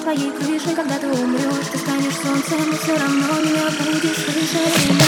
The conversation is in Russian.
твоей крыше Когда ты умрешь, ты станешь солнцем, но все равно меня будешь слышать.